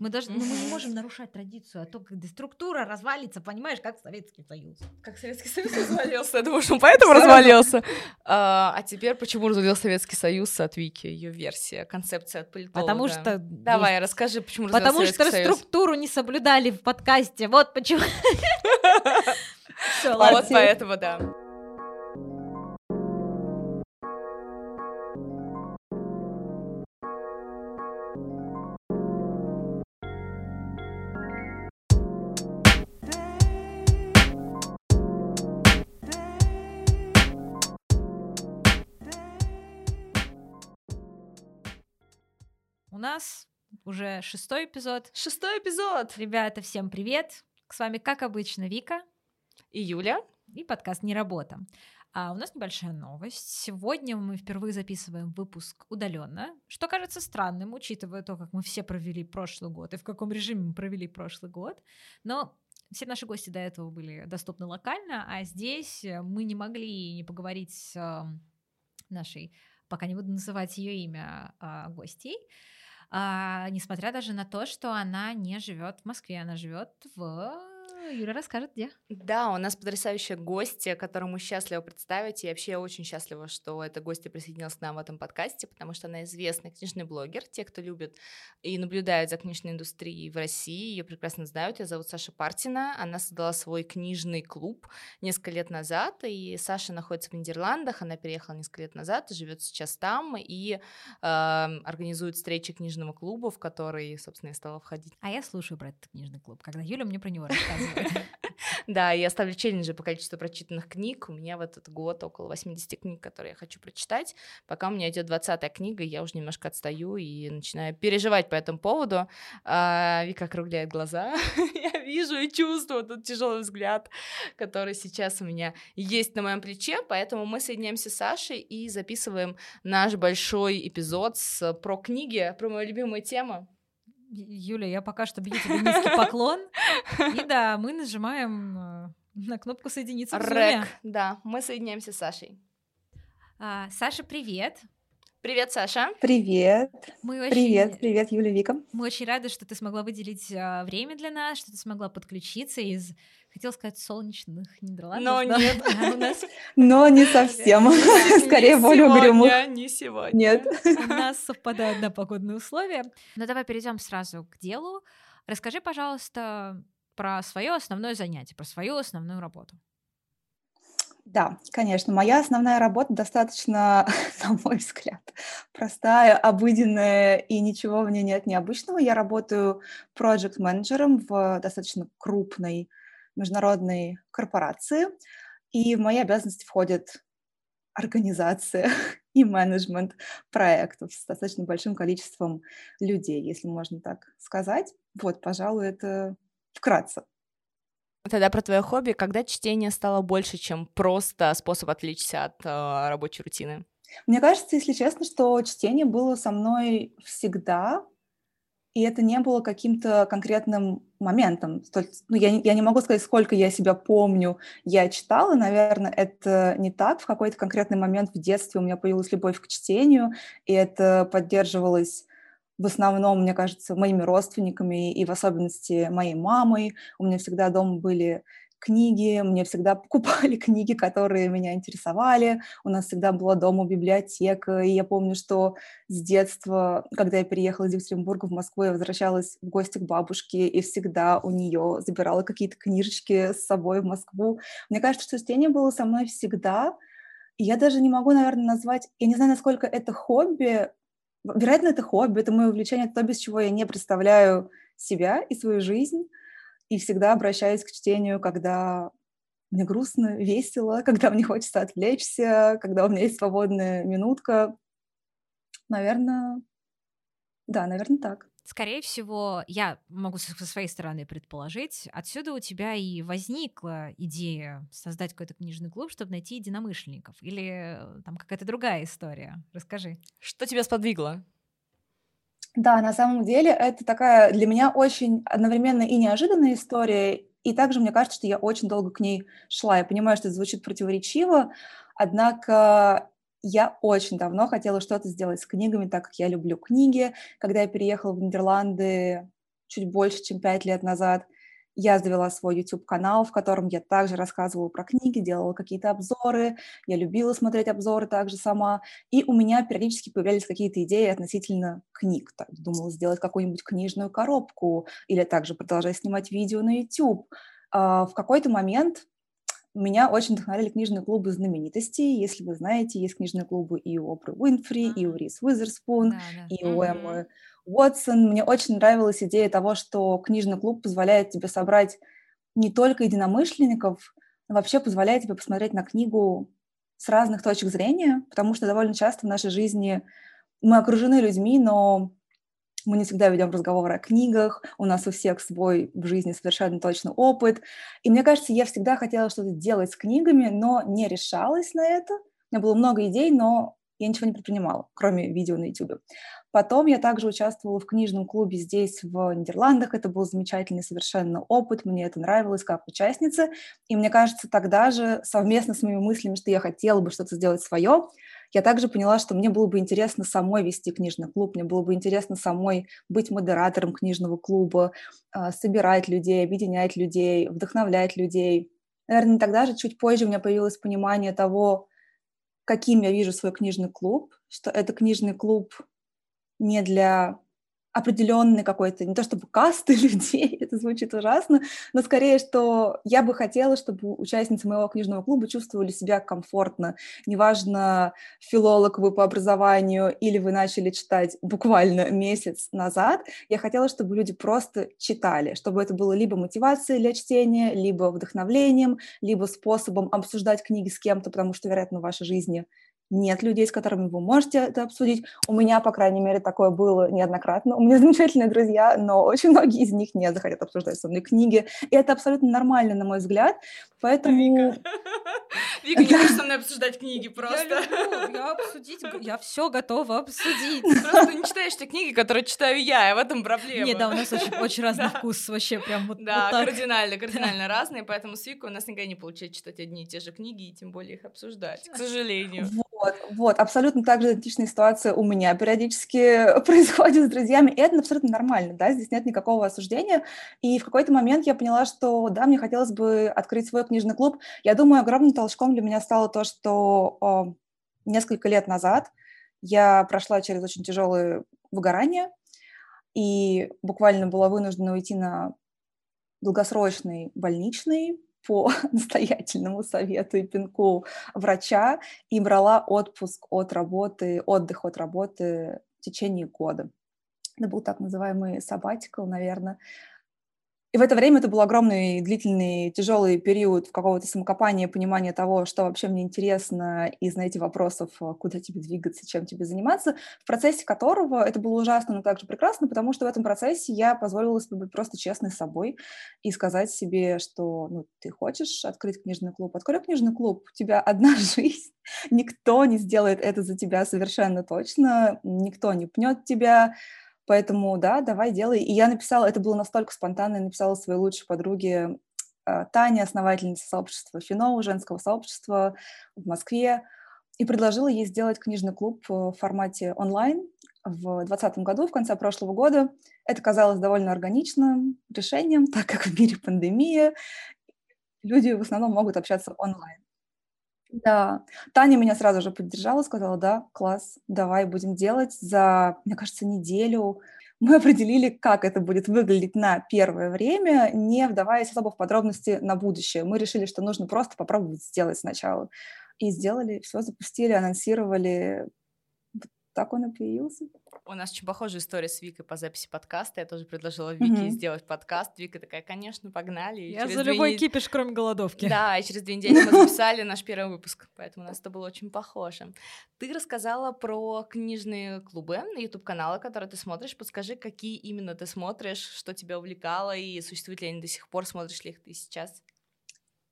Мы даже ну, мы не можем нарушать традицию, а то, когда структура развалится, понимаешь, как Советский Союз. Как Советский Союз развалился, я думаю, что он поэтому развалился. А, а теперь почему развалился Советский Союз от Вики, ее версия, концепция от политолога? Потому что... Давай, расскажи, почему Потому что структуру не соблюдали в подкасте, вот почему. Вот поэтому, да. Нас уже шестой эпизод. Шестой эпизод! Ребята, всем привет! С вами, как обычно, Вика и Юля. И подкаст «Не работа». А у нас небольшая новость. Сегодня мы впервые записываем выпуск удаленно, что кажется странным, учитывая то, как мы все провели прошлый год и в каком режиме мы провели прошлый год. Но все наши гости до этого были доступны локально, а здесь мы не могли не поговорить с эм, нашей, пока не буду называть ее имя, а, гостей, несмотря даже на то, что она не живет в Москве, она живет в Юля расскажет, где. Да, у нас потрясающая гостья, которую мы счастливы представить. И вообще я очень счастлива, что эта гостья присоединилась к нам в этом подкасте, потому что она известный книжный блогер. Те, кто любит и наблюдают за книжной индустрией в России, ее прекрасно знают. Ее зовут Саша Партина. Она создала свой книжный клуб несколько лет назад. И Саша находится в Нидерландах. Она переехала несколько лет назад, живет сейчас там и э, организует встречи книжного клуба, в который, собственно, я стала входить. А я слушаю про этот книжный клуб, когда Юля мне про него рассказывает. Да, я ставлю челленджи по количеству прочитанных книг. У меня в этот год около 80 книг, которые я хочу прочитать. Пока у меня идет 20 книга, я уже немножко отстаю и начинаю переживать по этому поводу. А, Вика округляет глаза. я вижу и чувствую тот тяжелый взгляд, который сейчас у меня есть на моем плече. Поэтому мы соединяемся с Сашей и записываем наш большой эпизод про книги, про мою любимую тему Юля, я пока что бью тебе низкий поклон. И да, мы нажимаем э, на кнопку соединиться в Рек, да, мы соединяемся с Сашей. А, Саша, привет. Привет, Саша. Привет. Мы очень... Привет, привет, Юля Вика. Мы очень рады, что ты смогла выделить а, время для нас, что ты смогла подключиться из, хотела сказать, солнечных Нидерландов. Но нет. у нас... Но не совсем. Скорее, более угрюмых. Не сегодня. Нет. У нас совпадают, да, погодные условия. Но давай перейдем сразу к делу. Расскажи, пожалуйста, про свое основное занятие, про свою основную работу. Да, конечно. Моя основная работа достаточно, на мой взгляд, простая, обыденная, и ничего в ней нет необычного. Я работаю проект-менеджером в достаточно крупной международной корпорации, и в мои обязанности входит организация и менеджмент проектов с достаточно большим количеством людей, если можно так сказать. Вот, пожалуй, это вкратце. Тогда про твое хобби. Когда чтение стало больше, чем просто способ отвлечься от э, рабочей рутины? Мне кажется, если честно, что чтение было со мной всегда, и это не было каким-то конкретным моментом. Ну, я, я не могу сказать, сколько я себя помню, я читала, наверное, это не так. В какой-то конкретный момент в детстве у меня появилась любовь к чтению, и это поддерживалось в основном, мне кажется, моими родственниками и в особенности моей мамой. У меня всегда дома были книги, мне всегда покупали книги, которые меня интересовали. У нас всегда была дома библиотека, и я помню, что с детства, когда я переехала из Екатеринбурга в Москву, я возвращалась в гости к бабушке, и всегда у нее забирала какие-то книжечки с собой в Москву. Мне кажется, что чтение было со мной всегда, я даже не могу, наверное, назвать, я не знаю, насколько это хобби, Вероятно, это хобби, это мое увлечение, то, без чего я не представляю себя и свою жизнь, и всегда обращаюсь к чтению, когда мне грустно, весело, когда мне хочется отвлечься, когда у меня есть свободная минутка. Наверное, да, наверное, так. Скорее всего, я могу со своей стороны предположить, отсюда у тебя и возникла идея создать какой-то книжный клуб, чтобы найти единомышленников. Или э, там какая-то другая история. Расскажи. Что тебя сподвигло? Да, на самом деле это такая для меня очень одновременно и неожиданная история, и также мне кажется, что я очень долго к ней шла. Я понимаю, что это звучит противоречиво, однако я очень давно хотела что-то сделать с книгами, так как я люблю книги. Когда я переехала в Нидерланды, чуть больше, чем пять лет назад. Я завела свой YouTube-канал, в котором я также рассказывала про книги, делала какие-то обзоры. Я любила смотреть обзоры также сама. И у меня периодически появлялись какие-то идеи относительно книг. Так, думала сделать какую-нибудь книжную коробку или также продолжать снимать видео на YouTube. А, в какой-то момент меня очень вдохновляли книжные клубы знаменитостей. Если вы знаете, есть книжные клубы и у Опры Уинфри, и у Рис Уизерспун, да, да. и у Эммы Уотсон. Мне очень нравилась идея того, что книжный клуб позволяет тебе собрать не только единомышленников, но вообще позволяет тебе посмотреть на книгу с разных точек зрения, потому что довольно часто в нашей жизни мы окружены людьми, но мы не всегда ведем разговоры о книгах, у нас у всех свой в жизни совершенно точно опыт. И мне кажется, я всегда хотела что-то делать с книгами, но не решалась на это. У меня было много идей, но я ничего не предпринимала, кроме видео на YouTube. Потом я также участвовала в книжном клубе здесь, в Нидерландах. Это был замечательный совершенно опыт, мне это нравилось как участница. И мне кажется, тогда же совместно с моими мыслями, что я хотела бы что-то сделать свое, я также поняла, что мне было бы интересно самой вести книжный клуб, мне было бы интересно самой быть модератором книжного клуба, а, собирать людей, объединять людей, вдохновлять людей. Наверное, тогда же, чуть позже у меня появилось понимание того, каким я вижу свой книжный клуб, что это книжный клуб не для определенной какой-то, не то чтобы касты людей, это звучит ужасно, но скорее, что я бы хотела, чтобы участницы моего книжного клуба чувствовали себя комфортно. Неважно, филолог вы по образованию или вы начали читать буквально месяц назад, я хотела, чтобы люди просто читали, чтобы это было либо мотивацией для чтения, либо вдохновлением, либо способом обсуждать книги с кем-то, потому что, вероятно, в вашей жизни нет людей, с которыми вы можете это обсудить. У меня, по крайней мере, такое было неоднократно. У меня замечательные друзья, но очень многие из них не захотят обсуждать со мной книги. И это абсолютно нормально, на мой взгляд. Поэтому... Вика, Вика не хочет со мной обсуждать книги просто. Я люблю, я обсудить, я все готова обсудить. Просто не читаешь те книги, которые читаю я, и в этом проблема. Не, да, у нас очень, очень разный вкус вообще, прям вот Да, кардинально, кардинально разные, поэтому с Викой у нас никогда не получается читать одни и те же книги, и тем более их обсуждать, к сожалению. Вот, вот, абсолютно так же идентичная ситуация у меня периодически происходит с друзьями, и это абсолютно нормально, да, здесь нет никакого осуждения, и в какой-то момент я поняла, что, да, мне хотелось бы открыть свой книжный клуб. Я думаю, огромным толчком для меня стало то, что о, несколько лет назад я прошла через очень тяжелые выгорания и буквально была вынуждена уйти на долгосрочный больничный по настоятельному совету и пинку врача и брала отпуск от работы, отдых от работы в течение года. Это был так называемый sabbatical, наверное. И в это время это был огромный, длительный, тяжелый период какого-то самокопания, понимания того, что вообще мне интересно, и, знаете, вопросов, а, куда тебе двигаться, чем тебе заниматься, в процессе которого это было ужасно, но также прекрасно, потому что в этом процессе я позволила себе быть просто честной с собой и сказать себе, что, ну, ты хочешь открыть книжный клуб, открой книжный клуб, у тебя одна жизнь, никто не сделает это за тебя совершенно точно, никто не пнет тебя, Поэтому, да, давай делай. И я написала, это было настолько спонтанно, я написала своей лучшей подруге э, Тане, основательнице сообщества Финоу, женского сообщества в Москве, и предложила ей сделать книжный клуб в формате онлайн в 2020 году, в конце прошлого года. Это казалось довольно органичным решением, так как в мире пандемия, люди в основном могут общаться онлайн. Да, Таня меня сразу же поддержала, сказала, да, класс, давай будем делать. За, мне кажется, неделю мы определили, как это будет выглядеть на первое время, не вдаваясь особо в подробности на будущее. Мы решили, что нужно просто попробовать сделать сначала. И сделали, все запустили, анонсировали. Так он и появился. У нас очень похожая история с Викой по записи подкаста. Я тоже предложила Вике mm-hmm. сделать подкаст. Вика такая, конечно, погнали. И Я за любой нед... кипиш, кроме голодовки. Да, и через две недели мы записали наш первый выпуск, поэтому у нас это было очень похоже. Ты рассказала про книжные клубы, YouTube-каналы, которые ты смотришь. Подскажи, какие именно ты смотришь, что тебя увлекало, и существуют ли они до сих пор, смотришь ли их ты сейчас?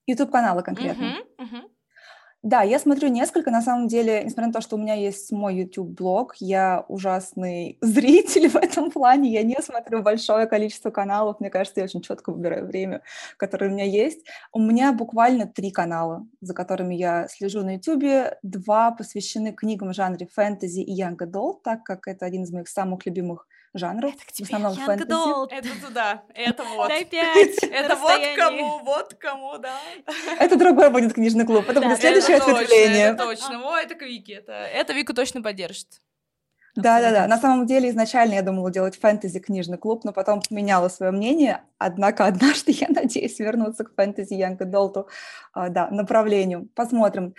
YouTube-каналы конкретно. Uh-huh, uh-huh. Да, я смотрю несколько. На самом деле, несмотря на то, что у меня есть мой YouTube-блог, я ужасный зритель в этом плане. Я не смотрю большое количество каналов. Мне кажется, я очень четко выбираю время, которое у меня есть. У меня буквально три канала, за которыми я слежу на YouTube. Два посвящены книгам в жанре фэнтези и young adult, так как это один из моих самых любимых жанров, Это к в тебе, основном young фэнтези. adult. Это туда, это вот. Дай пять. Это вот кому, вот кому, да. Это другой будет книжный клуб, это Да, будет это следующее это точно, ответвление. это точно. Ой, это к Вике. Это, это Вику точно поддержит. Да-да-да, на самом деле изначально я думала делать фэнтези-книжный клуб, но потом поменяла свое мнение, однако однажды я надеюсь вернуться к фэнтези Young Adult, а, да, направлению. Посмотрим.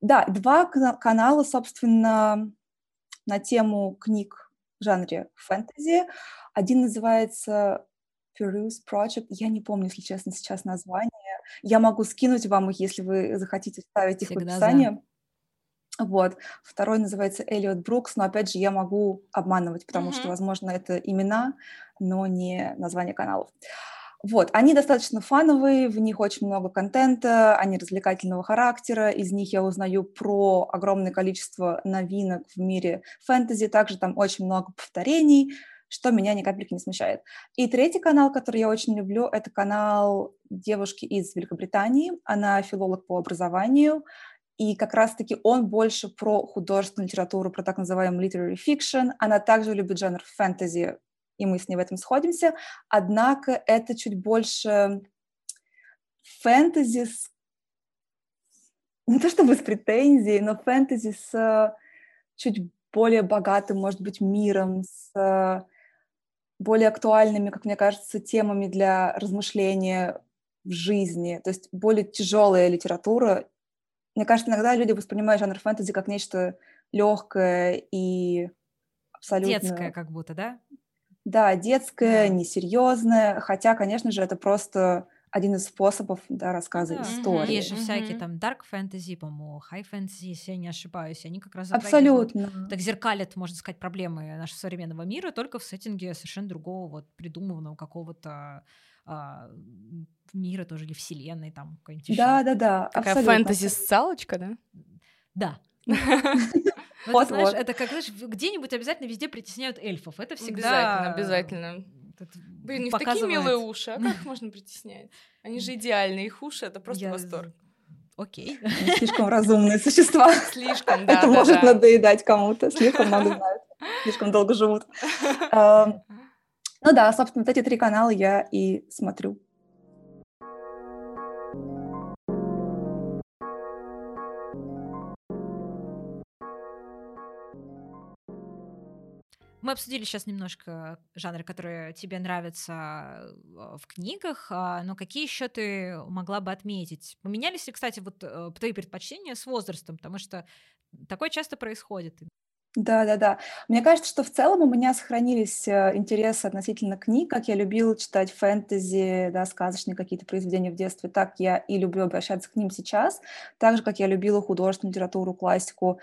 Да, два кана- канала, собственно, на тему книг в жанре фэнтези. Один называется Peruse Project. Я не помню, если честно, сейчас название. Я могу скинуть вам их, если вы захотите вставить их в Всегда за. описание. Вот. Второй называется Эллиот Брукс, но опять же я могу обманывать, потому что, Мгм. возможно, это имена, но не название каналов. Вот, они достаточно фановые, в них очень много контента, они развлекательного характера, из них я узнаю про огромное количество новинок в мире фэнтези, также там очень много повторений, что меня ни капельки не смущает. И третий канал, который я очень люблю, это канал девушки из Великобритании, она филолог по образованию, и как раз-таки он больше про художественную литературу, про так называемый literary fiction. Она также любит жанр фэнтези, и мы с ней в этом сходимся. Однако это чуть больше фэнтези с... Не то чтобы с претензией, но фэнтези с чуть более богатым, может быть, миром, с более актуальными, как мне кажется, темами для размышления в жизни. То есть более тяжелая литература, мне кажется, иногда люди воспринимают жанр фэнтези как нечто легкое и абсолютно... Детская как будто, да? Да, детское, Да. несерьезное, хотя, конечно же, это просто один из способов да, рассказа Да. истории. Есть же всякие Мгм. там dark fantasy, по-моему, high fantasy, если я не ошибаюсь. Они как раз Абсолютно. так зеркалят, можно сказать, проблемы нашего современного мира, только в сеттинге совершенно другого, вот придуманного какого-то а, мира тоже или вселенной там какой-нибудь. Да, да, да. Такая абсолютно. фэнтези-социалочка, да? Да. Ну, это, Вот-вот. знаешь, это как, знаешь, где-нибудь обязательно везде притесняют эльфов. Это всегда... Обязательно, обязательно. это Блин, у них такие показывает- милые уши, а как их можно притеснять? Они же идеальные, их уши — это просто Я- восторг. Окей. Они Слишком разумные существа. Слишком, да, Это да, может да. надоедать кому-то. Слишком много знают. Слишком долго живут. Ну да, собственно, вот эти три канала я и смотрю. Мы обсудили сейчас немножко жанры, которые тебе нравятся э, в книгах, а, но какие еще ты могла бы отметить? Поменялись ли, кстати, вот э, твои предпочтения с возрастом? Потому что такое часто происходит. Да, да, да. Мне кажется, что в целом у меня сохранились э, интересы относительно книг, как я любила читать фэнтези, да, сказочные какие-то произведения в детстве, так я и люблю обращаться к ним сейчас, так же, как я любила художественную литературу, классику,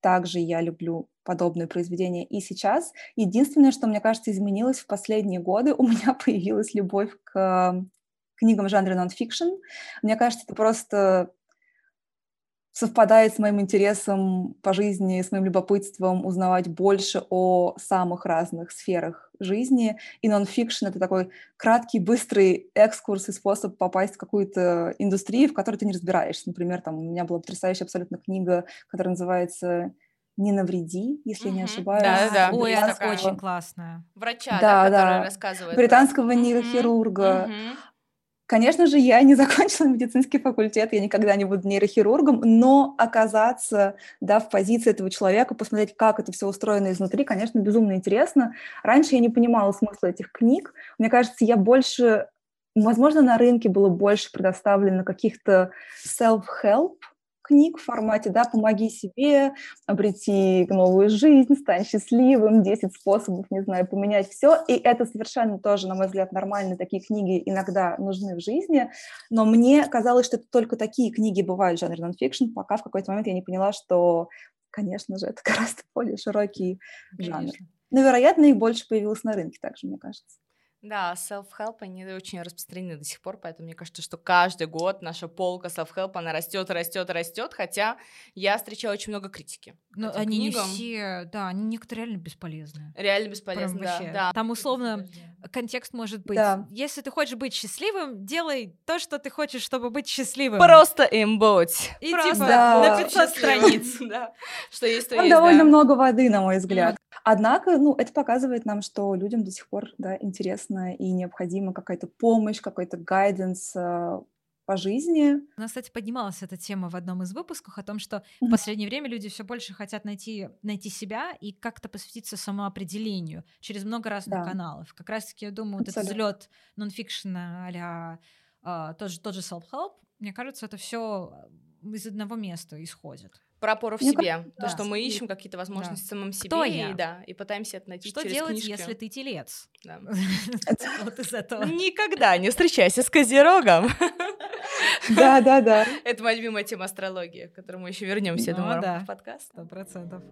также я люблю подобные произведения и сейчас. Единственное, что, мне кажется, изменилось в последние годы, у меня появилась любовь к э, книгам в жанре нон-фикшн. Мне кажется, это просто совпадает с моим интересом по жизни, с моим любопытством узнавать больше о самых разных сферах жизни. И нон-фикшн — это такой краткий, быстрый экскурс и способ попасть в какую-то индустрию, в которой ты не разбираешься. Например, там у меня была потрясающая абсолютно книга, которая называется «Не навреди», если я не ошибаюсь. Да-да-да. Ой, есть она такая. очень классная. Врача, Да, да, который да. рассказывает. Британского Мгм, нейрохирурга. мгм. Конечно же, я не закончила медицинский факультет, я никогда не буду нейрохирургом, но оказаться да, в позиции этого человека, посмотреть, как это все устроено изнутри, конечно, безумно интересно. Раньше я не понимала смысла этих книг. Мне кажется, я больше, возможно, на рынке было больше предоставлено каких-то self-help книг в формате, да, помоги себе, обрети новую жизнь, стань счастливым, 10 способов, не знаю, поменять все. И это совершенно тоже, на мой взгляд, нормально. Такие книги иногда нужны в жизни. Но мне казалось, что это только такие книги бывают в жанре нонфикшн, пока в какой-то момент я не поняла, что, конечно же, это гораздо более широкий жанр. Конечно. Но, вероятно, их больше появилось на рынке также, мне кажется. Да, self-help, они очень распространены до сих пор, поэтому мне кажется, что каждый год наша полка self-help, она растет, растет, растет, хотя я встречаю очень много критики. Но они книгам. не все, да, они некоторые реально бесполезны. Реально бесполезны, да, да. Там условно контекст может быть, да. если ты хочешь быть счастливым, делай то, что ты хочешь, чтобы быть счастливым. Просто им будь. И Просто типа да. на 500 страниц. да. Что есть, то Там есть, довольно много воды, на мой взгляд. Однако, ну, это показывает нам, что людям до сих пор, да, интересно и необходима какая-то помощь, какой-то гайденс э, по жизни. У нас, кстати, поднималась эта тема в одном из выпусков о том, что в последнее время люди все больше хотят найти, найти себя и как-то посвятиться самоопределению через много разных да. каналов. Как раз-таки, я думаю, Абсолютно. вот этот взлет нонфикшена а а, тот же, тот же self-help, мне кажется, это все из одного места исходит про опору в себе, как... то, да, что мы ищем какие-то возможности да. самом себе, Кто я? и да, и пытаемся это найти Что через делать, книжки. если ты телец? Да. Вот из этого. Никогда не встречайся с Козерогом. Да, да, да. Это моя любимая тема астрологии, к которой мы еще вернемся, ну думаю, в подкаст. Сто процентов.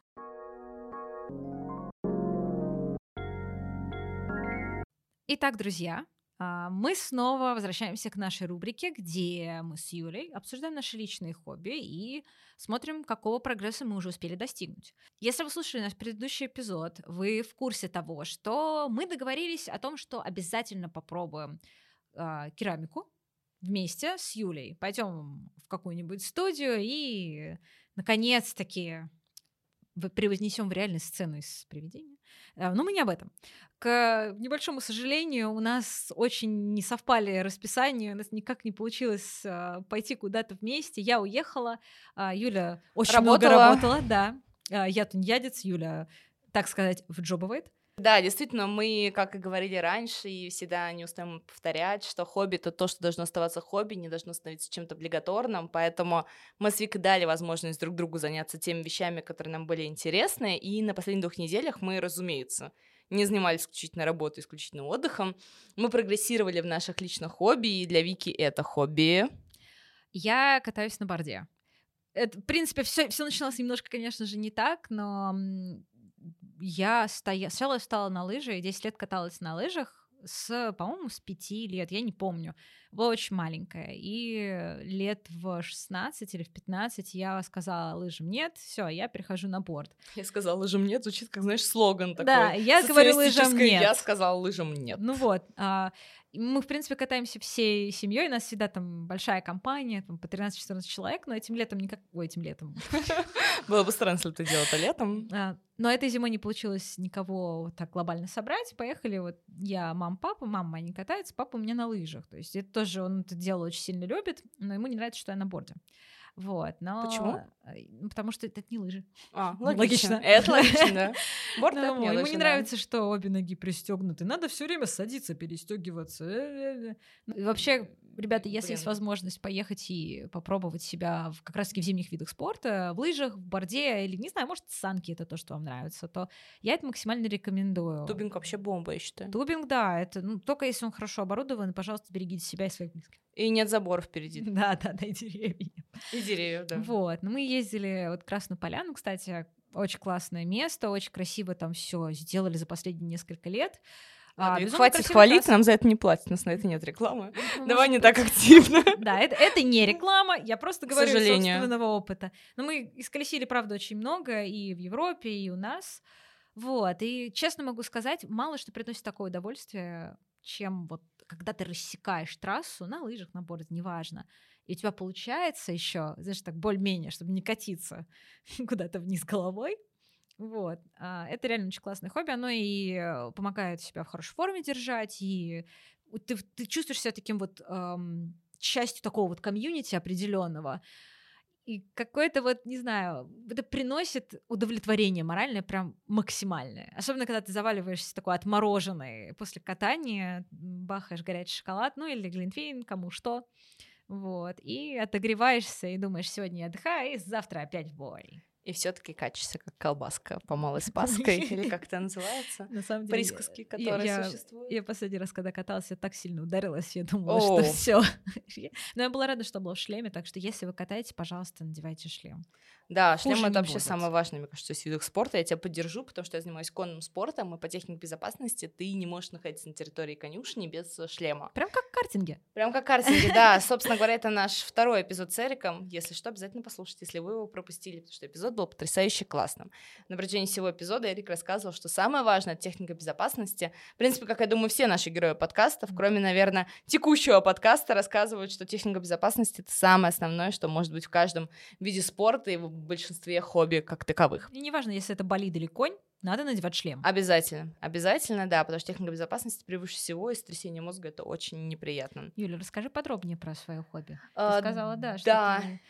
Итак, друзья, мы снова возвращаемся к нашей рубрике, где мы с Юлей обсуждаем наши личные хобби и смотрим, какого прогресса мы уже успели достигнуть. Если вы слушали наш предыдущий эпизод, вы в курсе того, что мы договорились о том, что обязательно попробуем э, керамику вместе с Юлей. Пойдем в какую-нибудь студию и, наконец-таки, превознесем в реальную сцену из привидения. А, но мы не об этом. К небольшому сожалению, у нас очень не совпали расписания, у нас никак не получилось а, пойти куда-то вместе. Я уехала, а, Юля очень работала. много работала, да. Я тунеядец, Юля, так сказать, вджобывает. Да, действительно, мы, как и говорили раньше, и всегда не устаем повторять, что хобби — это то, что должно оставаться хобби, не должно становиться чем-то облигаторным, поэтому мы с Викой дали возможность друг другу заняться теми вещами, которые нам были интересны, и на последних двух неделях мы, разумеется, не занимались исключительно работой, исключительно отдыхом. Мы прогрессировали в наших личных хобби, и для Вики это хобби. Я катаюсь на борде. Это, в принципе, все, все начиналось немножко, конечно же, не так, но я стоя... сначала я встала на лыжи, и 10 лет каталась на лыжах, с, по-моему, с 5 лет, я не помню. Была очень маленькая. И лет в 16 или в 15 я сказала лыжам нет, все, я перехожу на борт. Я сказала лыжам нет, звучит как, знаешь, слоган такой. Да, я говорю лыжам нет. Я сказала лыжам нет. Ну вот. Мы, в принципе, катаемся всей семьей, у нас всегда там большая компания, там по 13-14 человек, но этим летом никак... Ой, этим летом. Было бы странно, если ты делала это летом. А, но этой зимой не получилось никого так глобально собрать. Поехали вот я, мам, папа. Мама не катается, папа у меня на лыжах. То есть это тоже он это дело очень сильно любит, но ему не нравится, что я на борде. Вот, но... Почему? Ну, потому что это, не лыжи. А, логично. логично. Это логично, да. Борт ну, Ему лыжи, не да. нравится, что обе ноги пристегнуты. Надо все время садиться, перестегиваться. Ну, вообще, ребята, если Блин. есть возможность поехать и попробовать себя в, как раз-таки в зимних видах спорта, в лыжах, в борде или, не знаю, может, санки это то, что вам нравится, то я это максимально рекомендую. Тубинг вообще бомба, я считаю. Тубинг, да, это ну, только если он хорошо оборудован, пожалуйста, берегите себя и своих близких. И нет заборов впереди. Да, да, да, и деревья. И деревья, да. Вот. Ну, мы ездили вот в Красную Поляну, кстати, очень классное место, очень красиво там все сделали за последние несколько лет. А, хватит хвалить, нам за это не платят, у нас на это нет рекламы. Ну, Давай не так активно. Да, это, это не реклама, я просто говорю из собственного опыта. Но мы исколесили, правда, очень много и в Европе, и у нас. Вот, и честно могу сказать, мало что приносит такое удовольствие, чем вот когда ты рассекаешь трассу на лыжах, на борде, неважно, и у тебя получается еще, знаешь, так более-менее, чтобы не катиться куда-то вниз головой, вот. А, это реально очень классное хобби. Оно и э, помогает себя в хорошей форме держать, и ты, ты чувствуешь себя таким вот эм, частью такого вот комьюнити определенного. И какое-то вот, не знаю, это приносит удовлетворение моральное прям максимальное. Особенно, когда ты заваливаешься такой отмороженный после катания, бахаешь горячий шоколад, ну или глинтвейн, кому что. Вот. И отогреваешься и думаешь, сегодня я отдыхаю, и завтра опять в бой и все-таки качешься как колбаска по малой спаской, или как это называется? На самом деле, присказки, которые я, существуют. Я последний раз, когда каталась, я так сильно ударилась, я думала, что все. Но я была рада, что была в шлеме, так что если вы катаете, пожалуйста, надевайте шлем. Да, шлем это вообще будет. самое важное, мне кажется, из видов спорта. Я тебя поддержу, потому что я занимаюсь конным спортом, и по технике безопасности ты не можешь находиться на территории конюшни без шлема. Прям как в картинге. Прям как картинги, да. Собственно говоря, это наш второй эпизод с Эриком. Если что, обязательно послушайте, если вы его пропустили, потому что эпизод был потрясающе классным. На протяжении всего эпизода Эрик рассказывал, что самое важное — техника безопасности. В принципе, как я думаю, все наши герои подкастов, кроме, наверное, текущего подкаста, рассказывают, что техника безопасности — это самое основное, что может быть в каждом виде спорта и большинстве хобби как таковых. И неважно, если это болид или конь, надо надевать шлем. Обязательно, обязательно, да, потому что техника безопасности превыше всего, и сотрясение мозга — это очень неприятно. Юля, расскажи подробнее про свое хобби. Ты А, сказала, да, что да. ты,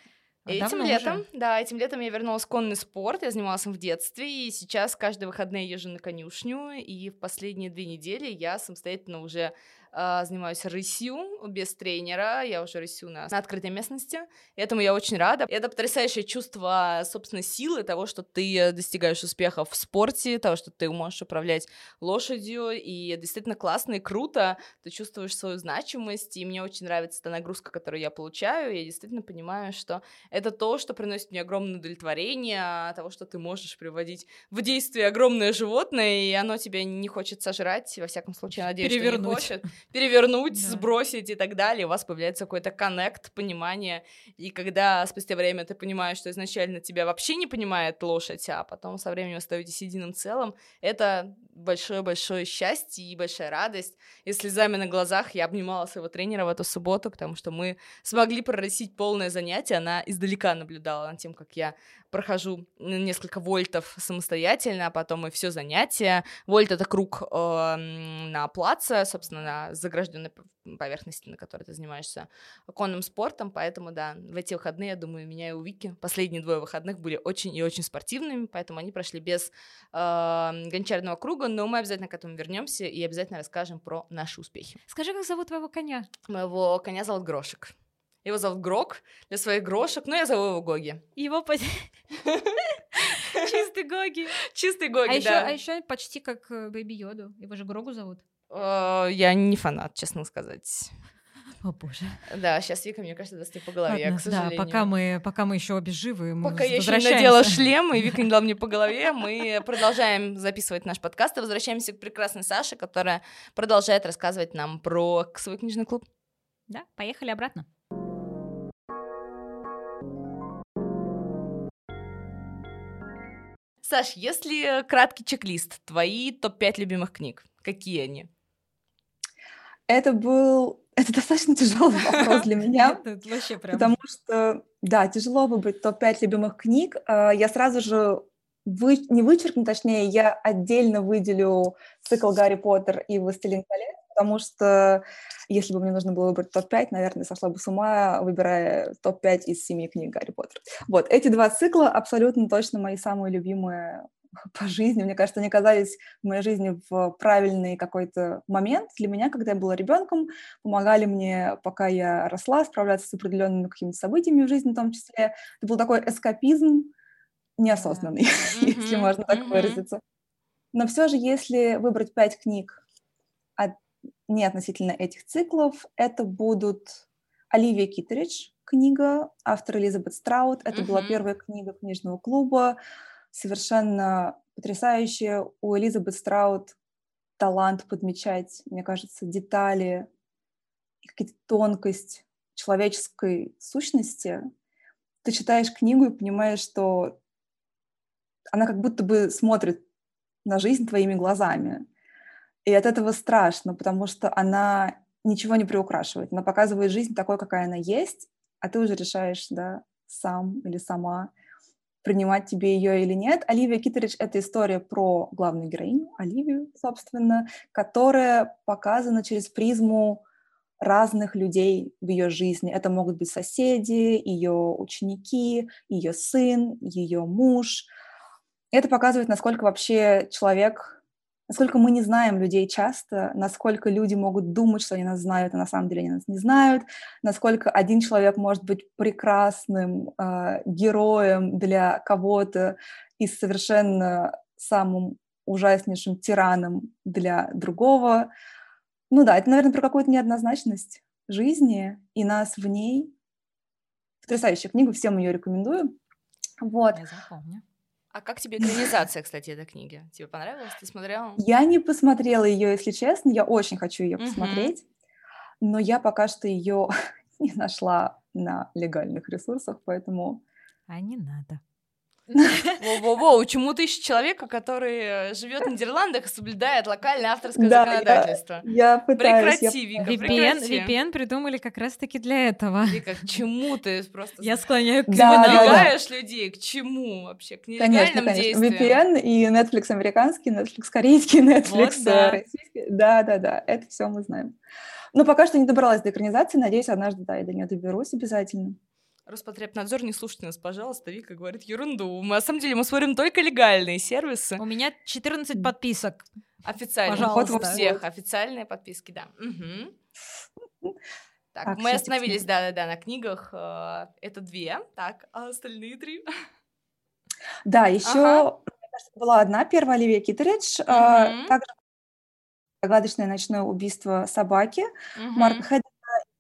а, Этим давно летом, уже. да, этим летом я вернулась в конный спорт, я занималась им в детстве, и сейчас каждые выходные езжу на конюшню, и в последние две недели я самостоятельно уже занимаюсь рысью без тренера, я уже рысю на, на открытой местности, этому я очень рада. Это потрясающее чувство собственной силы, того, что ты достигаешь успехов в спорте, того, что ты можешь управлять лошадью, и действительно классно и круто, ты чувствуешь свою значимость, и мне очень нравится та нагрузка, которую я получаю, я действительно понимаю, что это то, что приносит мне огромное удовлетворение, того, что ты можешь приводить в действие огромное животное, и оно тебя не хочет сожрать, во всяком случае, я надеюсь, что не Перевернуть. хочет. Перевернуть, Да. сбросить и так далее, у вас появляется какой-то коннект, понимание, и когда спустя время ты понимаешь, что изначально тебя вообще не понимает лошадь, а потом со временем остаетесь единым целым, это большое-большое счастье и большая радость. И слезами на глазах я обнимала своего тренера в эту субботу, потому что мы смогли прорысить полное занятие. Она издалека наблюдала над тем, как я прохожу несколько вольтов самостоятельно, а потом и все занятие. Вольт — это круг э, на плаце, собственно, на загражденной поверхности, на которой ты занимаешься конным спортом, поэтому, да, в эти выходные, я думаю, меня и у Вики последние двое выходных были очень и очень спортивными, поэтому они прошли без э, гончарного круга, но мы обязательно к этому вернемся и обязательно расскажем про наши успехи. Скажи, как зовут твоего коня? Моего коня зовут Грошек. Его зовут Грок для своих грошек, но я зову его Гоги. Его Чистый Гоги. Чистый Гоги, А да. а еще почти как э, Бэби Йоду. Его же Грогу зовут. Э, Я не фанат, честно сказать. О боже. Да, сейчас Вика, мне кажется, даст по голове, Ладно, к сожалению. да, пока мы, пока мы еще обе живы, мы Пока я еще не надела шлем, и Вика не дала мне по голове, мы продолжаем записывать наш подкаст и возвращаемся к прекрасной Саше, которая продолжает рассказывать нам про свой книжный клуб. Да, поехали обратно. Саш, если краткий чек-лист, твои топ-5 любимых книг, какие они? Это был... Это достаточно тяжелый вопрос для меня, вообще прям... потому что, да, тяжело выбрать топ-5 любимых книг. А, Я сразу же вы... не вычеркну, точнее, я отдельно выделю цикл «Гарри Поттер» и «Властелин колец», потому что если бы мне нужно было выбрать топ-5, наверное, сошла бы с ума, выбирая топ-5 из семи книг Гарри Поттера. Вот, эти два цикла абсолютно точно мои самые любимые по жизни. Мне кажется, они оказались в моей жизни в правильный какой-то момент для меня, когда я была ребенком, помогали мне, пока я росла, справляться с определенными какими-то событиями в жизни в том числе. Это был такой эскапизм неосознанный, если Мгм, можно так мгм. выразиться. Но все же, если выбрать пять книг от, не относительно этих циклов, это будут Оливия Китеридж, книга, автор Элизабет Страут. Это была Мгм. первая книга книжного клуба, совершенно потрясающая. У Элизабет Страут талант подмечать, мне кажется, детали, и какие-то тонкость человеческой сущности. Ты читаешь книгу и понимаешь, что она как будто бы смотрит на жизнь твоими глазами. И от этого страшно, потому что она ничего не приукрашивает. Она показывает жизнь такой, какая она есть, а ты уже решаешь, да, сам или сама, принимать тебе ее или нет. Оливия Китеридж — это история про главную героиню, Оливию, собственно, которая показана через призму разных людей в ее жизни. Это могут быть соседи, ее ученики, ее сын, ее муж. Это показывает, насколько вообще человек, насколько мы не знаем людей часто, насколько люди могут думать, что они нас знают, а на самом деле они нас не знают, насколько один человек может быть прекрасным э, героем для кого-то и совершенно самым ужаснейшим тираном для другого. Ну да, это, наверное, про какую-то неоднозначность жизни и нас в ней. Потрясающая книга, всем ее рекомендую. Вот. Я запомню. А как тебе экранизация, кстати, этой книги? Тебе понравилась? Ты смотрела? Я не посмотрела ее, если честно. Я очень хочу ее посмотреть, но я пока что ее не нашла на легальных ресурсах, поэтому А не надо. Во-во-во, чему ты ищешь человека, который э, живет в Нидерландах и соблюдает локальное авторское Да, я- законодательство? я пытаюсь. я Прекрати, Вика, VPN, прекрати. VPN придумали как раз-таки для этого. Вика, к чему ты просто Я склоняю к Да, да, да. людей? К чему вообще? К Конечно, нелегальным конечно. действиям? VPN и Netflix американский, Netflix корейский, Netflix Вот да. э, российский. Да, да, да, это все мы знаем. Но пока что не добралась до экранизации, надеюсь, однажды, да, я до нее доберусь обязательно. Роспотребнадзор, не слушайте нас, пожалуйста. Вика говорит ерунду. Мы, на самом деле, мы смотрим только легальные сервисы. У меня 14 подписок. Официально. Пожалуйста. У всех официальные подписки, да. Мгм. Так, Так, мы остановились, да-да-да, на книгах. э, Это две. Так, а остальные три? Да, еще, Ага. была одна первая Оливия Китеридж, а, Мгм. также «Загадочное ночное убийство собаки» Мгм. Марка Хэддена.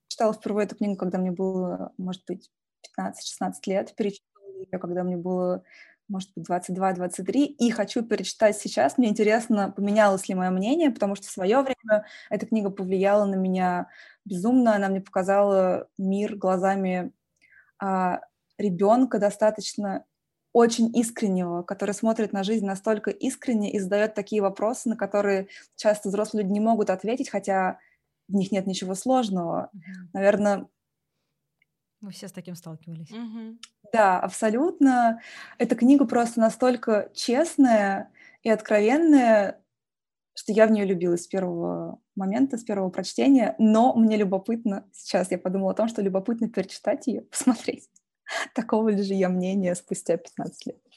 Читала впервые эту книгу, когда мне было, может быть, 15-16 лет. Перечитала ее, когда мне было, может быть, 22-23. И хочу перечитать сейчас. Мне интересно, поменялось ли мое мнение, потому что в свое время эта книга повлияла на меня безумно. Она мне показала мир глазами ребенка достаточно очень искреннего, который смотрит на жизнь настолько искренне и задает такие вопросы, на которые часто взрослые люди не могут ответить, хотя в них нет ничего сложного. Наверное, Мы все с таким сталкивались. Мгм. да, абсолютно. Эта книга просто настолько честная и откровенная, что я в нее влюбилась с первого момента, с первого прочтения, но мне любопытно, сейчас я подумала о том, что любопытно перечитать ее, посмотреть, такого ли же я мнения спустя 15 лет.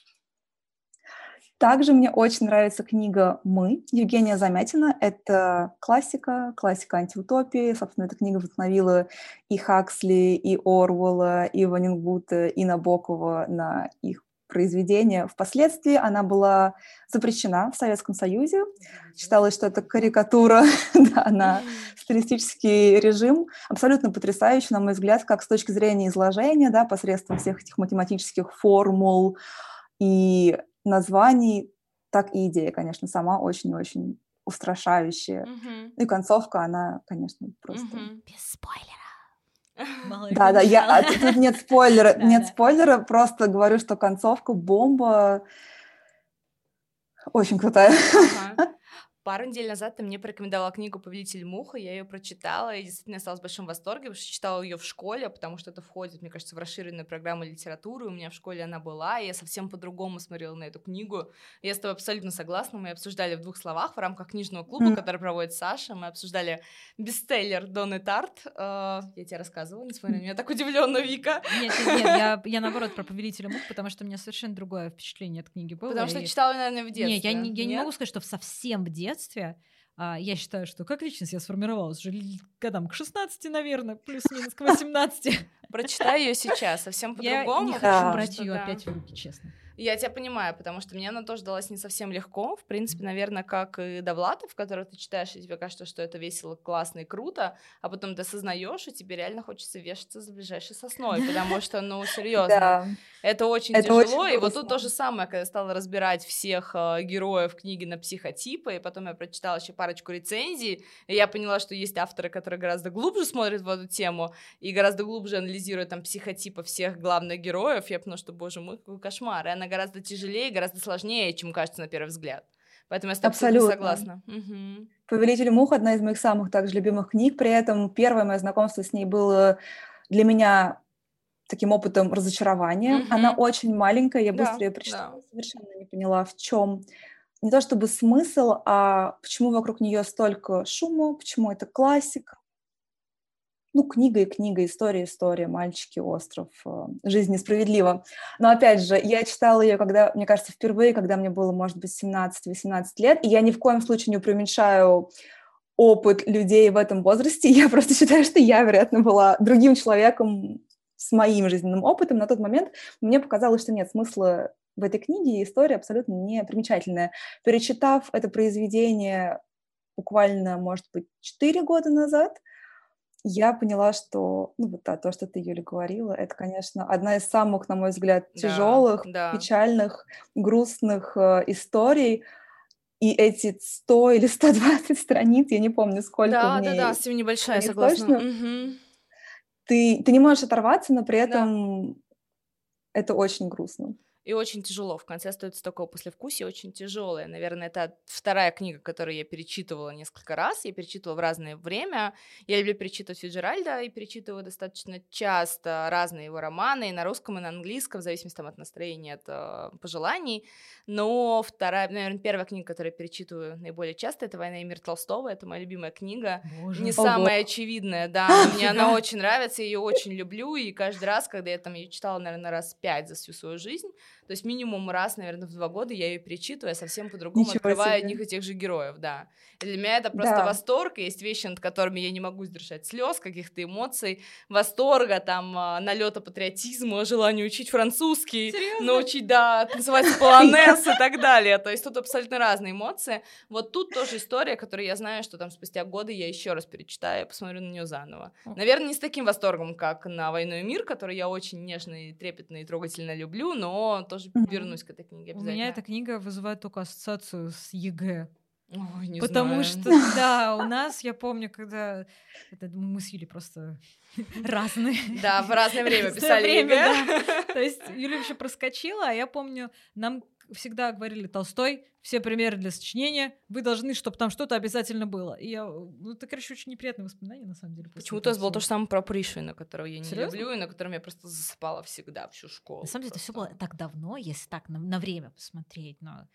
Также мне очень нравится книга «Мы» Евгения Замятина. Это классика, классика антиутопии. Собственно, эта книга вдохновила и Хаксли, и Орвелла, и Ванингута, и Набокова на их произведения. Впоследствии она была запрещена в Советском Союзе. Считалось, что это карикатура да, на стилистический режим. Абсолютно потрясающе, на мой взгляд, как с точки зрения изложения, да, посредством всех этих математических формул и названий, так и идея, конечно, сама очень-очень устрашающая. Ну и концовка, она, конечно, просто... Мгм. Без спойлера. Да, да, я, а, тут тут нет спойлера, Да, нет да. спойлера, просто говорю, что концовка бомба очень крутая. Ага. Пару недель назад ты мне порекомендовала книгу «Повелитель муха», я ее прочитала и действительно осталась в большом восторге, потому что читала ее в школе, потому что это входит, мне кажется, в расширенную программу литературы, у меня в школе она была, и я совсем по-другому смотрела на эту книгу. Я с тобой абсолютно согласна, мы обсуждали в двух словах в рамках книжного клуба, Мгм. который проводит Саша, мы обсуждали бестселлер Донны Тарт, Э, я тебе рассказывала, несмотря на меня так удивленно, Вика, Нет, нет, нет, я, я наоборот про повелителя мух, потому что у меня совершенно другое впечатление от книги было. потому что и- читала, наверное, в детстве. Не, я, не, я не Нет? могу сказать, что совсем в детстве. А, я считаю, что как личность я сформировалась уже годам к 16, наверное, плюс-минус к 18. Прочитай ее сейчас, совсем Я по-другому. не хочу брать ее опять в руки, честно. Я тебя понимаю, потому что мне она тоже далась не совсем легко. В принципе, наверное, как и Довлатов, который ты читаешь, и тебе кажется, что это весело, классно и круто, а потом ты осознаешь, и тебе реально хочется вешаться за ближайшей сосной, потому что, ну, серьезно, Да. это очень Это тяжело. очень и вот тут то же самое, когда я стала разбирать всех э, героев книги на психотипы, и потом я прочитала еще парочку рецензий, и я поняла, что есть авторы, которые гораздо глубже смотрят в эту тему и гораздо глубже анализируют там психотипы всех главных героев. Я поняла, что, боже мой, какой кошмар. И она гораздо тяжелее, гораздо сложнее, чем кажется на первый взгляд. Поэтому я с тобой абсолютно согласна. Мгм. «Повелитель мух» — одна из моих самых также любимых книг. При этом первое мое знакомство с ней было для меня таким опытом разочарования. Мгм. Она очень маленькая, я Да, быстро ее да. прочитала, совершенно не поняла, в чем не то чтобы смысл, а почему вокруг нее столько шума, почему это классика. Ну, книга и книга, история, история, мальчики, остров, э, жизнь несправедлива. Но опять же, я читала ее, когда, мне кажется, впервые, когда мне было, может быть, 17-18 лет, и я ни в коем случае не преуменьшаю опыт людей в этом возрасте. Я просто считаю, что я, вероятно, была другим человеком с моим жизненным опытом. На тот момент мне показалось, что нет смысла в этой книге, история абсолютно не примечательная. Перечитав это произведение буквально, может быть, 4 года назад, я поняла, что, ну вот да, то, что ты, Юля, говорила, это, конечно, одна из самых, на мой взгляд, тяжелых, да. печальных, грустных э, историй. И эти 100 или 120 страниц, я не помню, сколько Да, в да, ней. да, совсем небольшая, страниц согласна. точно. Мгм. Ты, ты не можешь оторваться, но при Да. этом это очень грустно. И очень тяжело. В конце остается такое послевкусие, очень тяжелое. Наверное, это вторая книга, которую я перечитывала несколько раз. Я перечитывала в разное время. Я люблю перечитывать Фиджеральда и перечитываю достаточно часто разные его романы и на русском, и на английском, в зависимости там, от настроения, от э, пожеланий. Но вторая, наверное, первая книга, которую я перечитываю наиболее часто, это «Война и мир Толстого». Это моя любимая книга. Боже. Не Ого. самая очевидная, да, но мне она очень нравится, я ее очень люблю, и каждый раз, когда я там ее читала, наверное, раз пять за всю свою жизнь, то есть минимум раз, наверное, в два года я ее перечитываю, я совсем по-другому Ничего открываю себе. одних и тех же героев, да. И для меня это просто Да. восторг, есть вещи, над которыми я не могу сдержать слез, каких-то эмоций, восторга, там, а, налета патриотизма, желания учить французский, Серьезно? научить, да, танцевать полонез и так далее. То есть тут абсолютно разные эмоции. Вот тут тоже история, которую я знаю, что там спустя годы я еще раз перечитаю посмотрю на нее заново. Наверное, не с таким восторгом, как на «Войну и мир», который я очень нежно и трепетно и трогательно люблю, но тоже Мгм. вернусь к этой книге У обязательно. меня эта книга вызывает только ассоциацию с ЕГЭ. Ой, не Потому знаю. что, да, у нас, я помню, когда... Это мы с Юлей просто разные. Да, в разное время писали время, ЕГЭ. да. То есть Юля вообще проскочила, а я помню, нам всегда говорили Толстой, все примеры для сочинения, вы должны, чтобы там что-то обязательно было. И я, ну, это, короче, очень неприятные воспоминания, на самом деле. Почему-то у нас было то же самое про Пришвина, которого я не Серьезно? люблю, и на котором я просто засыпала всегда всю школу. На самом деле, это все просто. было так давно, если так на, на время посмотреть, но...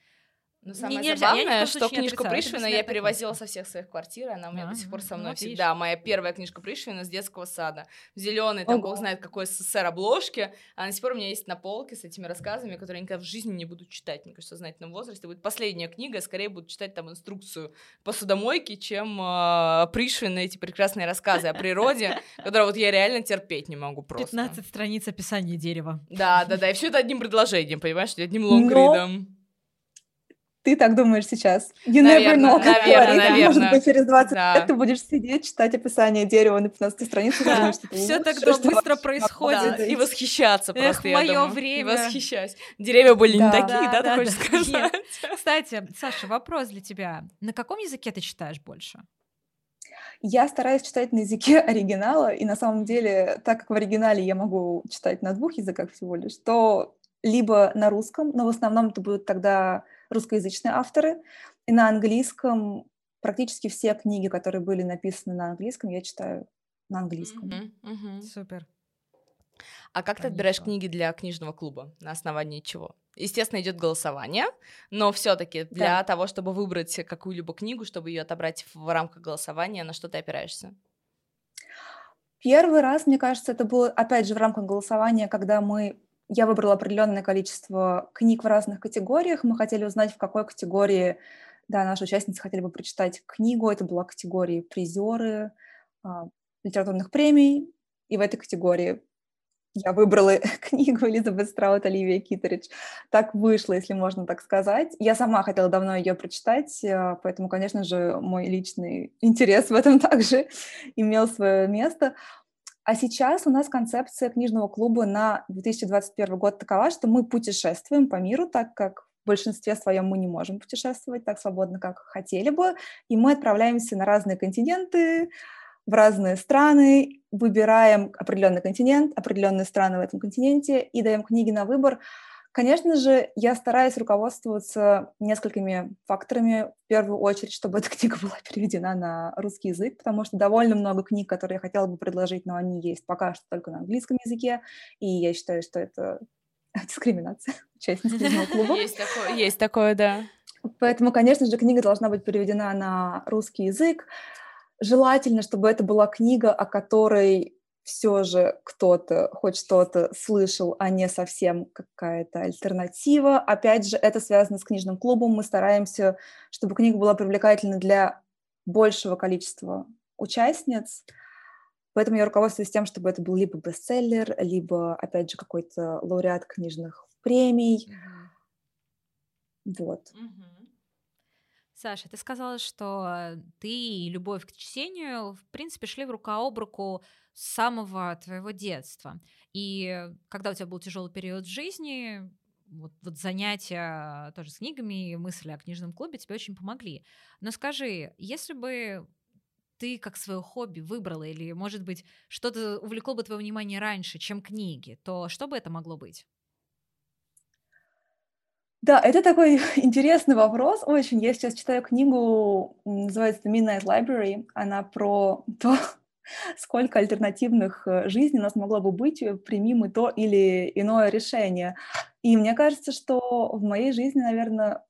Но Не- самое нельзя, я ни в забавное, коем что не книжку Пришвина я перевозила со всех своих квартир, она у меня А, до сих пор ну, со мной видишь. всегда. Моя первая книжка Пришвина с детского сада. В зеленой, там, бог знает, какой СССР обложке. Она до сих пор у меня есть на полке с этими рассказами, которые я никогда в жизни не буду читать. Мне кажется, в сознательном возрасте будет последняя книга, я скорее буду читать там инструкцию по судомойке, чем э, Пришвина эти прекрасные рассказы о природе, которые вот я реально терпеть не могу просто. 15 страниц описания дерева. Да, да, да, и все это одним предложением, понимаешь, одним лонгридом. Ты так думаешь сейчас. You Наверно, never know, как наверно, говорится. наверно. Может быть, через 20 Да. лет ты будешь сидеть, читать описание дерева на 15 страницах, и Да, думать, что ты всё так быстро происходит. Да, и восхищаться Эх, просто, моё думаю. время. И восхищаюсь. Деревья были Да. не такие, Да, да, да, ты хочешь да. сказать? Кстати, Саша, вопрос для тебя. На каком языке ты читаешь больше? Я стараюсь читать на языке оригинала, и на самом деле, так как в оригинале я могу читать на двух языках всего лишь, то либо на русском, но в основном это будут тогда русскоязычные авторы, и на английском практически все книги, которые были написаны на английском, я читаю на английском. Мгм, мгм. Супер. А как ты отбираешь Конечно. книги для книжного клуба? На основании чего? Естественно, идет голосование, но все-таки для Да. того, чтобы выбрать какую-либо книгу, чтобы ее отобрать в рамках голосования, на что ты опираешься? Первый раз, мне кажется, это было, опять же, в рамках голосования, когда мы я выбрала определенное количество книг в разных категориях. Мы хотели узнать, в какой категории да, наши участницы хотели бы прочитать книгу. Это была категория призеры а, литературных премий. И в этой категории я выбрала книгу Элизабет Страут «Оливия Китеридж». Так вышло, если можно так сказать. Я сама хотела давно ее прочитать, а, поэтому, конечно же, мой личный интерес в этом также имел свое место. А сейчас у нас концепция книжного клуба на 2021 год такова, что мы путешествуем по миру, так как в большинстве своем мы не можем путешествовать так свободно, как хотели бы, и мы отправляемся на разные континенты, в разные страны, выбираем определенный континент, определенные страны в этом континенте и даем книги на выбор. Конечно же, я стараюсь руководствоваться несколькими факторами. В первую очередь, чтобы эта книга была переведена на русский язык, потому что довольно много книг, которые я хотела бы предложить, но они есть пока что только на английском языке, и я считаю, что это дискриминация участниц книжного клуба. Есть такое, есть такое, да. Поэтому, конечно же, книга должна быть переведена на русский язык. Желательно, чтобы это была книга, о которой все же кто-то хоть что-то слышал, а не совсем какая-то альтернатива. Опять же, это связано с книжным клубом. Мы стараемся, чтобы книга была привлекательна для большего количества участниц. Поэтому я руководствуюсь тем, чтобы это был либо бестселлер, либо, опять же, какой-то лауреат книжных премий. Вот. Саша, ты сказала, что ты и любовь к чтению, в принципе, шли в рука об руку с самого твоего детства. И когда у тебя был тяжелый период жизни, вот, вот занятия тоже с книгами и мысли о книжном клубе тебе очень помогли. Но скажи, если бы ты как свое хобби выбрала, или, может быть, что-то увлекло бы твое внимание раньше, чем книги, то что бы это могло быть? Да, это такой интересный вопрос очень. Я сейчас читаю книгу, называется Midnight Library. Она про то, сколько альтернативных э, жизней у нас могло бы быть, э, прими мы то или иное решение. И мне кажется, что в моей жизни, наверное,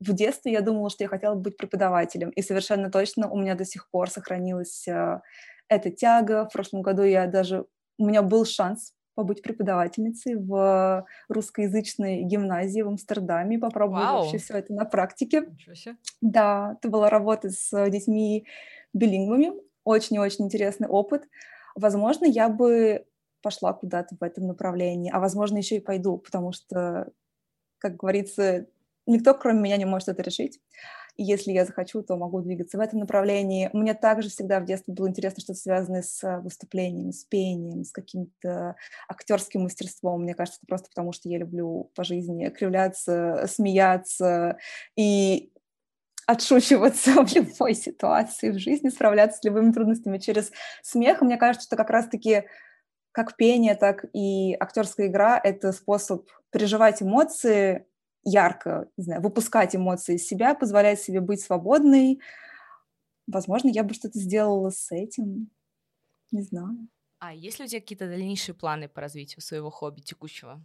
в детстве я думала, что я хотела быть преподавателем, и совершенно точно у меня до сих пор сохранилась э, эта тяга. В прошлом году я даже у меня был шанс побыть преподавательницей в русскоязычной гимназии в Амстердаме, попробовать Вау. вообще все это на практике. Да, это была работа с детьми билингвами, очень-очень интересный опыт. Возможно, я бы пошла куда-то в этом направлении, а возможно, еще и пойду, потому что, как говорится, никто, кроме меня, не может это решить. И если я захочу, то могу двигаться в этом направлении. Мне также всегда в детстве было интересно что-то связанное с выступлениями, с пением, с каким-то актерским мастерством. Мне кажется, это просто потому, что я люблю по жизни кривляться, смеяться и отшучиваться в любой ситуации в жизни, справляться с любыми трудностями через смех. мне кажется, что как раз-таки как пение, так и актерская игра — это способ переживать эмоции ярко, не знаю, выпускать эмоции из себя, позволять себе быть свободной. Возможно, я бы что-то сделала с этим. Не знаю. А есть ли у тебя какие-то дальнейшие планы по развитию своего хобби текущего?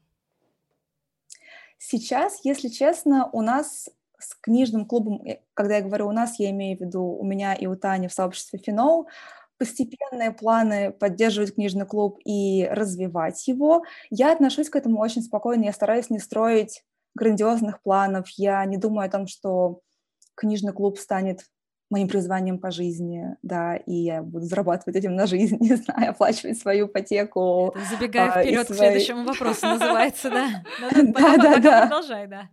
Сейчас, если честно, у нас с книжным клубом, э, когда я говорю у нас, я имею в виду у меня и у Тани в сообществе Финол, постепенные планы поддерживать книжный клуб и развивать его. Я отношусь к этому очень спокойно, я стараюсь не строить грандиозных планов, я не думаю о том, что книжный клуб станет моим призванием по жизни, да, и я буду зарабатывать этим на жизнь, не знаю, оплачивать свою ипотеку. Забегая а, вперед к следующему вопросу, называется, да. Да, да, да. Продолжай, да.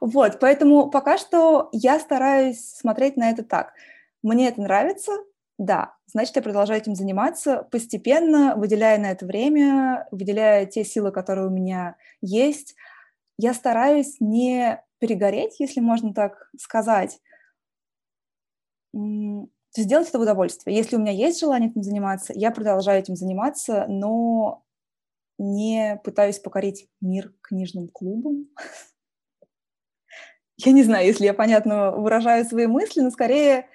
Вот, поэтому пока что я стараюсь смотреть на это так. Мне это нравится, да, значит, я продолжаю этим заниматься, постепенно выделяя на это время, выделяя те силы, которые у меня есть, я стараюсь не перегореть, если можно так сказать, сделать это в удовольствие. Если у меня есть желание этим заниматься, я продолжаю этим заниматься, но не пытаюсь покорить мир книжным клубом. Я не знаю, если я понятно выражаю свои мысли, но скорее,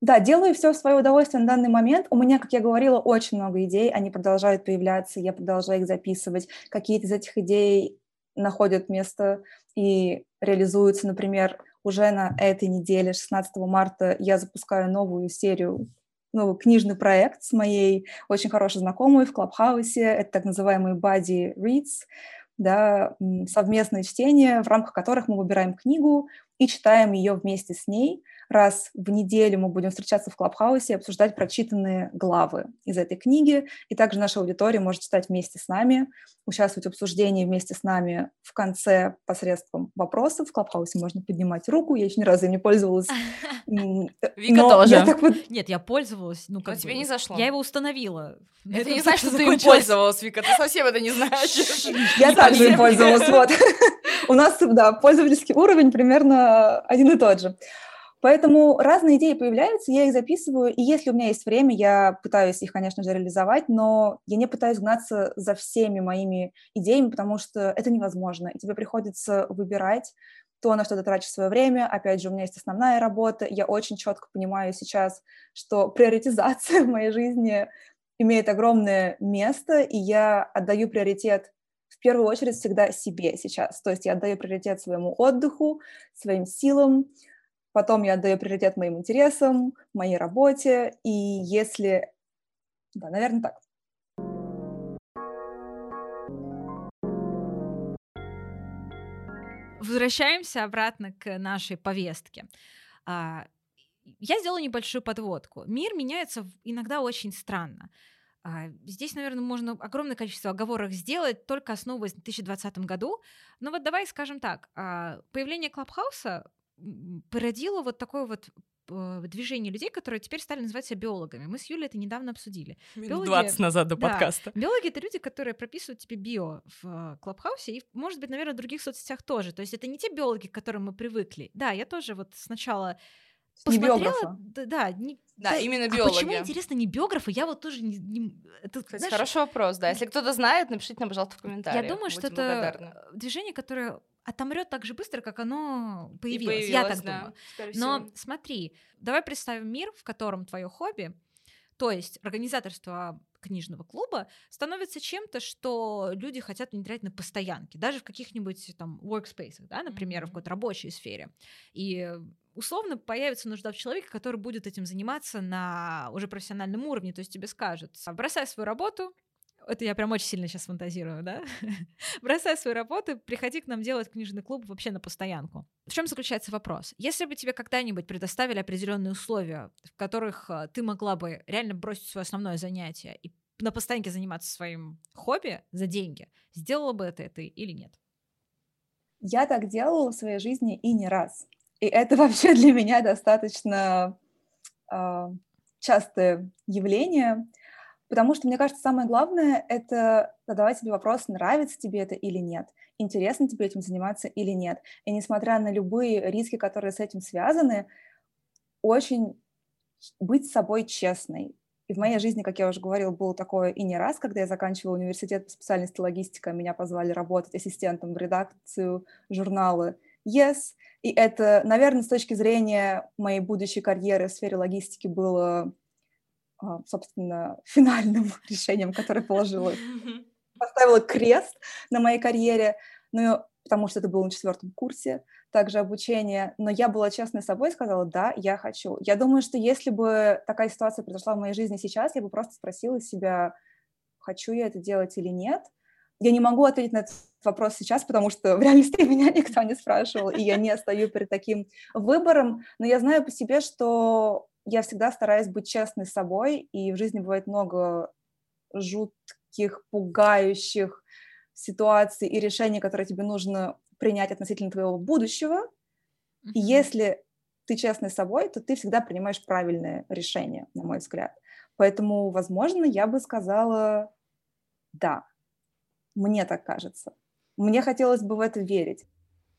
да, делаю все в свое удовольствие на данный момент. У меня, как я говорила, очень много идей, они продолжают появляться, я продолжаю их записывать. Какие-то из этих идей находят место и реализуются. Например, уже на этой неделе, 16 марта, я запускаю новую серию новый книжный проект с моей очень хорошей знакомой в Клабхаусе. Это так называемый Buddy Reads, да, совместное чтение, в рамках которых мы выбираем книгу и читаем ее вместе с ней – раз в неделю мы будем встречаться в Клабхаусе и обсуждать прочитанные главы из этой книги. И также наша аудитория может читать вместе с нами, участвовать в обсуждении вместе с нами в конце посредством вопросов. В Клабхаусе можно поднимать руку. Я еще ни разу не пользовалась. Вика тоже. Нет, я пользовалась. Ну, как тебе не зашло. Я его установила. Это не значит, что ты им пользовалась, Вика. Ты совсем это не знаешь. Я также им пользовалась. Вот. У нас, да, пользовательский уровень примерно один и тот же. Поэтому разные идеи появляются, я их записываю, и если у меня есть время, я пытаюсь их, конечно же, реализовать, но я не пытаюсь гнаться за всеми моими идеями, потому что это невозможно, и тебе приходится выбирать то, на что ты тратишь свое время. Опять же, у меня есть основная работа, я очень четко понимаю сейчас, что приоритизация в моей жизни имеет огромное место, и я отдаю приоритет в первую очередь всегда себе сейчас. То есть я отдаю приоритет своему отдыху, своим силам, потом я отдаю приоритет моим интересам, моей работе, и если... Да, наверное, так. Возвращаемся обратно к нашей повестке. А, я сделала небольшую подводку. Мир меняется иногда очень странно. А, здесь, наверное, можно огромное количество оговорок сделать, только основываясь на 2020 году. Но вот давай скажем так, а, появление Клабхауса породило вот такое вот э, движение людей, которые теперь стали называть себя биологами. Мы с Юлей это недавно обсудили. Минут 20 назад до да, подкаста. Биологи — это люди, которые прописывают тебе био в Клабхаусе и, может быть, наверное, в других соцсетях тоже. То есть это не те биологи, к которым мы привыкли. Да, я тоже вот сначала Не посмотрела... биографа. Да, да, не- Да, именно А почему, биологи. интересно, не биографы? Я вот тоже не... не- это, Кстати, знаешь, хороший вопрос, да. Если кто-то знает, напишите нам, пожалуйста, в Я комментариях. думаю, что Будем это благодарны. э, движение, которое отомрет так же быстро, как оно И появилось. Я появилось, так да, думаю. Но всего. смотри, давай представим мир, в котором твое хобби, то есть организаторство книжного клуба, становится чем-то, что люди хотят внедрять на постоянке, даже в каких-нибудь там workspace, да, например, в какой-то рабочей сфере. И условно появится нужда в человеке, который будет этим заниматься на уже профессиональном уровне, то есть тебе скажут, «А, бросай свою работу, это я прям очень сильно сейчас фантазирую, да? Бросай свою работу, приходи к нам делать книжный клуб вообще на постоянку. В чем заключается вопрос? Если бы тебе когда-нибудь предоставили определенные условия, в которых э, ты могла бы реально бросить свое основное занятие и на постоянке заниматься своим хобби за деньги, сделала бы это ты или нет? Я так делала в своей жизни и не раз. И это вообще для меня достаточно а, частое явление, потому что, мне кажется, самое главное — это задавать себе вопрос, нравится тебе это или нет, интересно тебе этим заниматься или нет. И несмотря на любые риски, которые с этим связаны, очень быть с собой честной. И в моей жизни, как я уже говорила, было такое и не раз, когда я заканчивала университет по специальности логистика, меня позвали работать ассистентом в редакцию журнала Yes. И это, наверное, с точки зрения моей будущей карьеры в сфере логистики было, собственно, финальным решением, которое положила, поставила крест на моей карьере, ну, потому что это было на четвертом курсе, также обучение, но я была честной собой и сказала, да, я хочу. Я думаю, что если бы такая ситуация произошла в моей жизни сейчас, я бы просто спросила себя, хочу я это делать или нет. Я не могу ответить на этот вопрос сейчас, потому что в реальности меня никто не спрашивал, и я не стою перед таким выбором, но я знаю по себе, что я всегда стараюсь быть честной с собой, и в жизни бывает много жутких, пугающих ситуаций и решений, которые тебе нужно принять относительно твоего будущего. И если ты честный с собой, то ты всегда принимаешь правильное решение, на мой взгляд. Поэтому, возможно, я бы сказала да. Мне так кажется. Мне хотелось бы в это верить.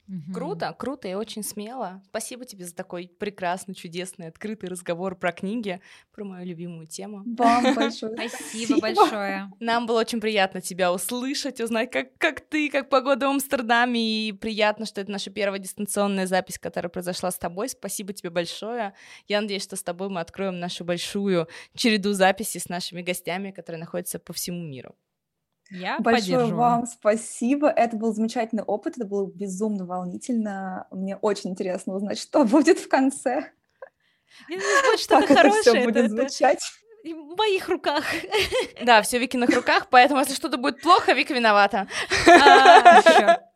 Мгм. Круто, круто и очень смело. Спасибо тебе за такой прекрасный, чудесный, открытый разговор про книги, про мою любимую тему. Вам большое Спасибо большое. Нам было очень приятно тебя услышать, узнать, как, как ты, как погода в Амстердаме, и приятно, что это наша первая дистанционная запись, которая произошла с тобой. Спасибо тебе большое. Я надеюсь, что с тобой мы откроем нашу большую череду записей с нашими гостями, которые находятся по всему миру. Я Большое вам спасибо. Это был замечательный опыт, это было безумно волнительно. Мне очень интересно узнать, что будет в конце, нужно будет что-то как это все будет это- это звучать. В моих руках. Да, все в Викиных руках, поэтому если что-то будет плохо, Вика виновата. А.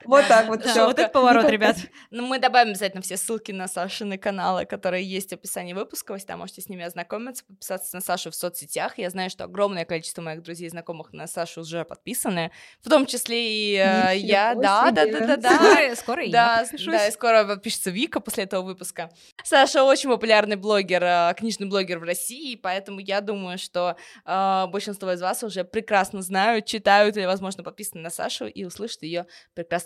Вот так вот всё. вот это поворот, ребят. Но мы добавим обязательно все ссылки на Сашины каналы, которые есть в описании выпуска. Вы всегда можете с ними ознакомиться, подписаться на Сашу в соцсетях. Я знаю, что огромное количество моих друзей и знакомых на Сашу уже подписаны, в том числе и э, я. Да, да, да, да, да. Скоро, я Да, подпишусь. да, и скоро подпишется Вика после этого выпуска. Саша очень популярный блогер, э, книжный блогер в России, поэтому я думаю, что э, большинство из вас уже прекрасно знают, читают или, возможно, подписаны на Сашу и услышат ее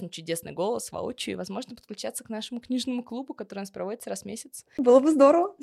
прекрасный чудесный голос воочию, и, возможно, подключаться к нашему книжному клубу, который у нас проводится раз в месяц. Было бы здорово.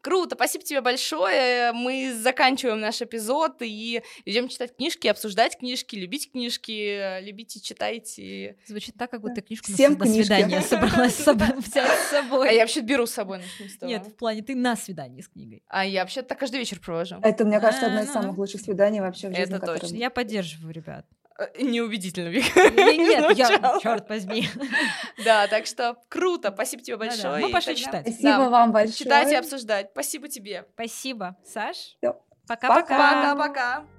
Круто, спасибо тебе большое. Мы заканчиваем наш эпизод и идем читать книжки, обсуждать книжки, любить книжки, любите, читайте. Звучит так, как будто ты книжку на Всем на книжки. свидание собралась с собой- взять с А собой. я вообще беру с собой, того. Нет, в плане ты на свидании с книгой. А я вообще так каждый вечер провожу. Это, мне кажется, одно из А, самых ну. лучших свиданий вообще в жизни. Это точно. Я поддерживаю, ребят. Э, Неубедительно, Вика. Нет, я, черт возьми. Да, так что круто, спасибо тебе большое. мы пошли читать. Спасибо вам большое. Читать и обсуждать. Спасибо тебе. Спасибо, Саш. Пока-пока. Пока. Пока-пока.